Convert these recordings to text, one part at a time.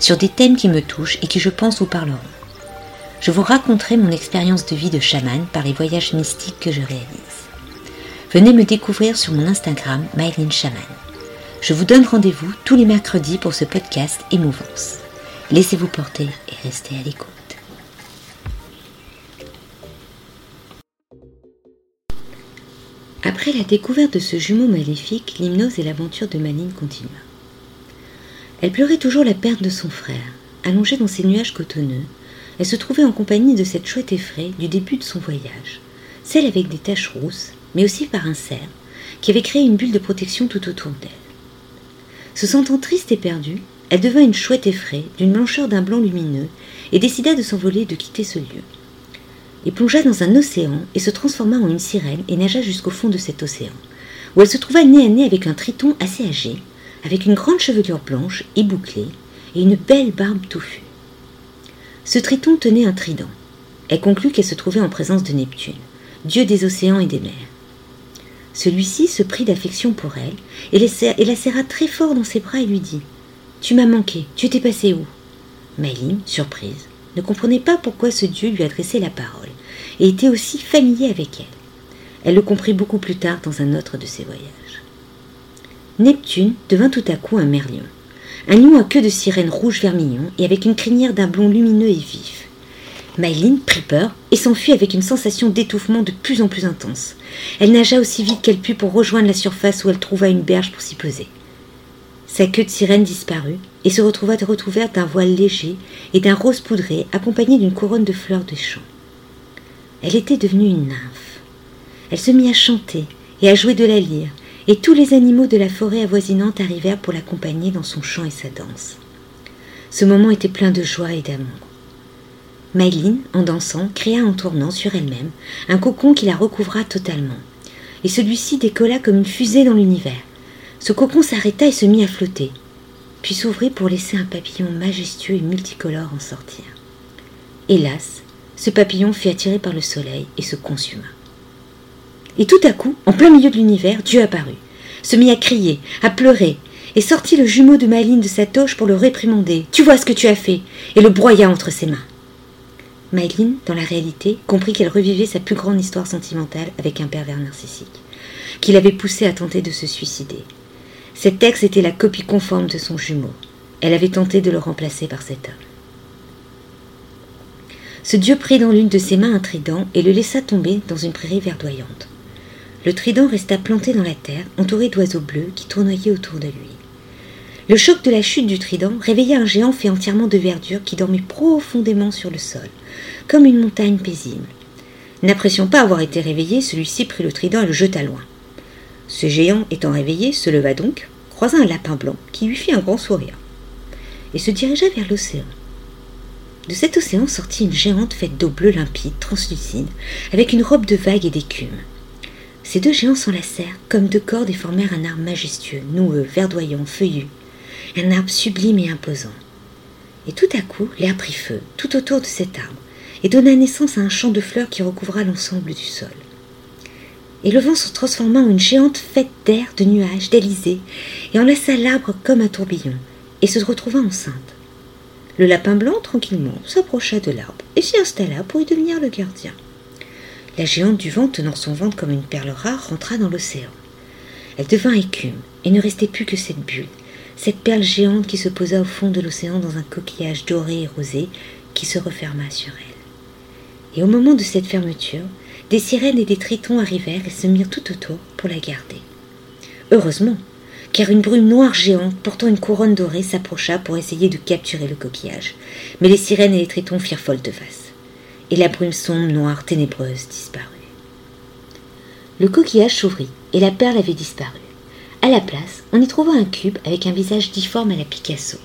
sur des thèmes qui me touchent et qui je pense vous parleront. Je vous raconterai mon expérience de vie de chaman par les voyages mystiques que je réalise. Venez me découvrir sur mon Instagram Mylene Chaman. Je vous donne rendez-vous tous les mercredis pour ce podcast Émouvance. Laissez-vous porter et restez à l'écoute. Après la découverte de ce jumeau maléfique, l'hypnose et l'aventure de Maline continuent. Elle pleurait toujours la perte de son frère. Allongée dans ses nuages cotonneux, elle se trouvait en compagnie de cette chouette effraie du début de son voyage, celle avec des taches rousses, mais aussi par un cerf, qui avait créé une bulle de protection tout autour d'elle. Se sentant triste et perdue, elle devint une chouette effraie, d'une blancheur d'un blanc lumineux, et décida de s'envoler et de quitter ce lieu. Elle plongea dans un océan et se transforma en une sirène et nagea jusqu'au fond de cet océan, où elle se trouva nez à nez avec un triton assez âgé, avec une grande chevelure blanche et bouclée, et une belle barbe touffue. Ce triton tenait un trident. Elle conclut qu'elle se trouvait en présence de Neptune, dieu des océans et des mers. Celui-ci se prit d'affection pour elle et la serra très fort dans ses bras et lui dit Tu m'as manqué, tu étais passé où? Maïline, surprise, ne comprenait pas pourquoi ce dieu lui adressait la parole et était aussi familier avec elle. Elle le comprit beaucoup plus tard dans un autre de ses voyages. Neptune devint tout à coup un merlion, un lion à queue de sirène rouge vermillon et avec une crinière d'un blond lumineux et vif. Maïline prit peur et s'enfuit avec une sensation d'étouffement de plus en plus intense. Elle nagea aussi vite qu'elle put pour rejoindre la surface où elle trouva une berge pour s'y poser. Sa queue de sirène disparut et se retrouva recouverte d'un voile léger et d'un rose poudré accompagné d'une couronne de fleurs de champ. Elle était devenue une nymphe. Elle se mit à chanter et à jouer de la lyre, et tous les animaux de la forêt avoisinante arrivèrent pour l'accompagner dans son chant et sa danse. Ce moment était plein de joie et d'amour. Maïline, en dansant, créa en tournant sur elle-même un cocon qui la recouvra totalement, et celui-ci décolla comme une fusée dans l'univers. Ce cocon s'arrêta et se mit à flotter, puis s'ouvrit pour laisser un papillon majestueux et multicolore en sortir. Hélas, ce papillon fut attiré par le soleil et se consuma. Et tout à coup, en plein milieu de l'univers, Dieu apparut, se mit à crier, à pleurer, et sortit le jumeau de Maline de sa toche pour le réprimander. Tu vois ce que tu as fait et le broya entre ses mains. Maïline, dans la réalité, comprit qu'elle revivait sa plus grande histoire sentimentale avec un pervers narcissique, qui l'avait poussée à tenter de se suicider. Cet ex était la copie conforme de son jumeau. Elle avait tenté de le remplacer par cet homme. Ce dieu prit dans l'une de ses mains un trident et le laissa tomber dans une prairie verdoyante. Le trident resta planté dans la terre, entouré d'oiseaux bleus qui tournoyaient autour de lui. Le choc de la chute du trident réveilla un géant fait entièrement de verdure qui dormait profondément sur le sol, comme une montagne paisible. N'appréciant pas avoir été réveillé, celui-ci prit le trident et le jeta loin. Ce géant, étant réveillé, se leva donc, croisa un lapin blanc qui lui fit un grand sourire, et se dirigea vers l'océan. De cet océan sortit une géante faite d'eau bleue limpide, translucide, avec une robe de vagues et d'écume. Ces deux géants s'enlacèrent comme deux cordes et formèrent un arbre majestueux, noueux, verdoyant, feuillu, un arbre sublime et imposant. Et tout à coup, l'air prit feu, tout autour de cet arbre, et donna naissance à un champ de fleurs qui recouvra l'ensemble du sol. Et le vent se transforma en une géante faite d'air, de nuages, d'Élysée, et enlaça l'arbre comme un tourbillon, et se retrouva enceinte. Le lapin blanc, tranquillement, s'approcha de l'arbre et s'y installa pour y devenir le gardien. La géante du vent, tenant son ventre comme une perle rare, rentra dans l'océan. Elle devint écume, et ne restait plus que cette bulle, cette perle géante qui se posa au fond de l'océan dans un coquillage doré et rosé qui se referma sur elle. Et au moment de cette fermeture, des sirènes et des tritons arrivèrent et se mirent tout autour pour la garder. Heureusement, car une brume noire géante portant une couronne dorée s'approcha pour essayer de capturer le coquillage. Mais les sirènes et les tritons firent volte-face et la brume sombre, noire, ténébreuse disparut. Le coquillage s'ouvrit et la perle avait disparu. À la place, on y trouva un cube avec un visage difforme à la Picasso.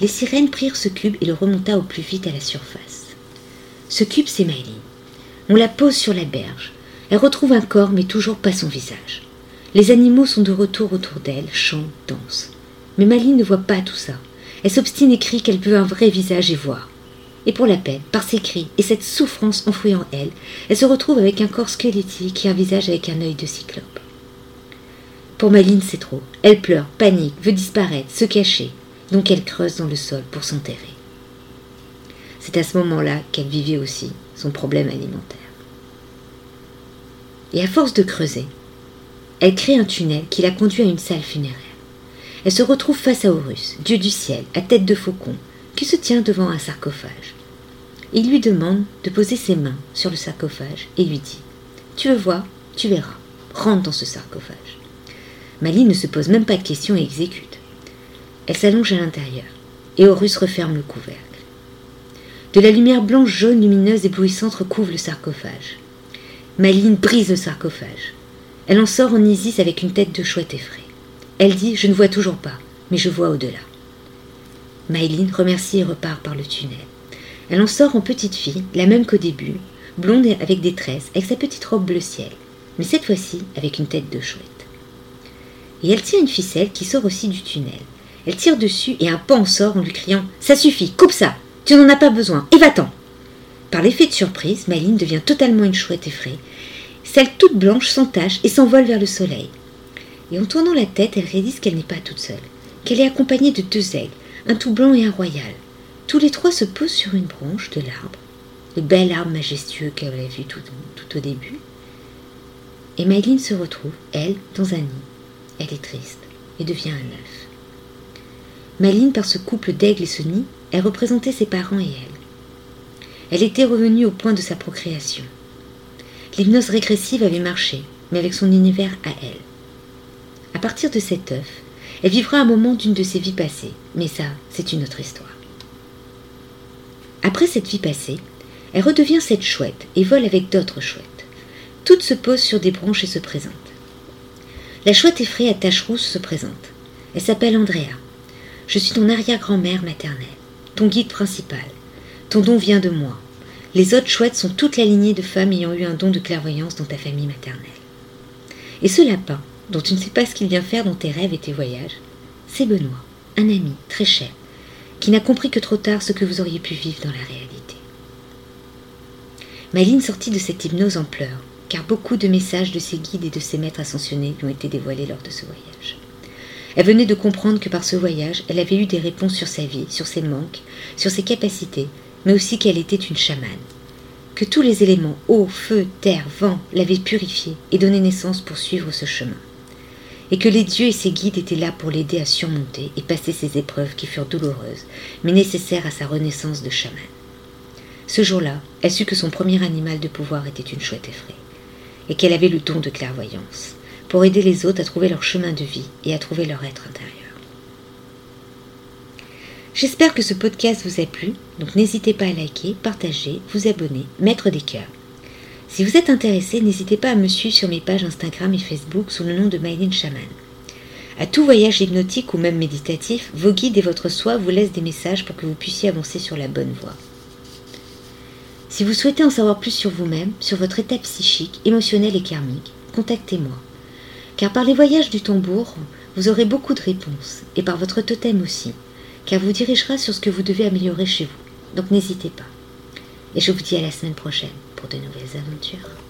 les sirènes prirent ce cube et le remonta au plus vite à la surface. Ce cube, c'est Maëline. On la pose sur la berge. Elle retrouve un corps, mais toujours pas son visage. Les animaux sont de retour autour d'elle, chantent, dansent. Mais Maline ne voit pas tout ça. Elle s'obstine et crie qu'elle veut un vrai visage et voir. Et pour la peine, par ses cris et cette souffrance enfouie en elle, elle se retrouve avec un corps squelettique et un visage avec un œil de cyclope. Pour Maline, c'est trop. Elle pleure, panique, veut disparaître, se cacher. Donc elle creuse dans le sol pour s'enterrer. C'est à ce moment-là qu'elle vivait aussi son problème alimentaire. Et à force de creuser, elle crée un tunnel qui la conduit à une salle funéraire. Elle se retrouve face à Horus, dieu du ciel, à tête de faucon, qui se tient devant un sarcophage. Il lui demande de poser ses mains sur le sarcophage et lui dit Tu veux voir Tu verras. Rentre dans ce sarcophage. Mali ne se pose même pas de questions et exécute. Elle s'allonge à l'intérieur, et Horus referme le couvercle. De la lumière blanche, jaune, lumineuse, éblouissante recouvre le sarcophage. Maline brise le sarcophage. Elle en sort en Isis avec une tête de chouette effrayée. Elle dit Je ne vois toujours pas, mais je vois au-delà. Maïline remercie et repart par le tunnel. Elle en sort en petite fille, la même qu'au début, blonde avec des tresses, avec sa petite robe bleu ciel, mais cette fois-ci avec une tête de chouette. Et elle tient une ficelle qui sort aussi du tunnel. Elle tire dessus et un pan sort en lui criant Ça suffit, coupe ça Tu n'en as pas besoin, et va-t'en Par l'effet de surprise, Maïline devient totalement une chouette effrayée. Celle toute blanche s'entache et s'envole vers le soleil. Et en tournant la tête, elle réalise qu'elle n'est pas toute seule, qu'elle est accompagnée de deux aigles, un tout blanc et un royal. Tous les trois se posent sur une branche de l'arbre, le bel arbre majestueux qu'elle avait vu tout, au début. Et Maïline se retrouve, elle, dans un nid. Elle est triste et devient un œuf. Maline, par ce couple d'aigle et ce nid, elle représentait ses parents et elle. Elle était revenue au point de sa procréation. L'hypnose régressive avait marché, mais avec son univers à elle. À partir de cet œuf, elle vivra un moment d'une de ses vies passées, mais ça, c'est une autre histoire. Après cette vie passée, elle redevient cette chouette et vole avec d'autres chouettes. Toutes se posent sur des branches et se présentent. La chouette effrayée à tache rousse se présente. Elle s'appelle Andrea. Je suis ton arrière-grand-mère maternelle, ton guide principal. Ton don vient de moi. Les autres chouettes sont toute la lignée de femmes ayant eu un don de clairvoyance dans ta famille maternelle. Et ce lapin, dont tu ne sais pas ce qu'il vient faire dans tes rêves et tes voyages, c'est Benoît, un ami très cher, qui n'a compris que trop tard ce que vous auriez pu vivre dans la réalité. Maline sortit de cette hypnose en pleurs, car beaucoup de messages de ses guides et de ses maîtres ascensionnés lui ont été dévoilés lors de ce voyage. Elle venait de comprendre que par ce voyage, elle avait eu des réponses sur sa vie, sur ses manques, sur ses capacités, mais aussi qu'elle était une chamane. Que tous les éléments, eau, feu, terre, vent, l'avaient purifiée et donné naissance pour suivre ce chemin. Et que les dieux et ses guides étaient là pour l'aider à surmonter et passer ces épreuves qui furent douloureuses, mais nécessaires à sa renaissance de chamane. Ce jour-là, elle sut que son premier animal de pouvoir était une chouette effraie et qu'elle avait le don de clairvoyance, pour aider les autres à trouver leur chemin de vie et à trouver leur être intérieur. J'espère que ce podcast vous a plu, donc n'hésitez pas à liker, partager, vous abonner, mettre des cœurs. Si vous êtes intéressé, n'hésitez pas à me suivre sur mes pages Instagram et Facebook sous le nom de Mylene Shaman. À tout voyage hypnotique ou même méditatif, vos guides et votre soi vous laissent des messages pour que vous puissiez avancer sur la bonne voie. Si vous souhaitez en savoir plus sur vous-même, sur votre état psychique, émotionnel et karmique, contactez-moi. Car par les voyages du tambour, vous aurez beaucoup de réponses, et par votre totem aussi, car vous dirigera sur ce que vous devez améliorer chez vous. Donc n'hésitez pas. Et je vous dis à la semaine prochaine pour de nouvelles aventures.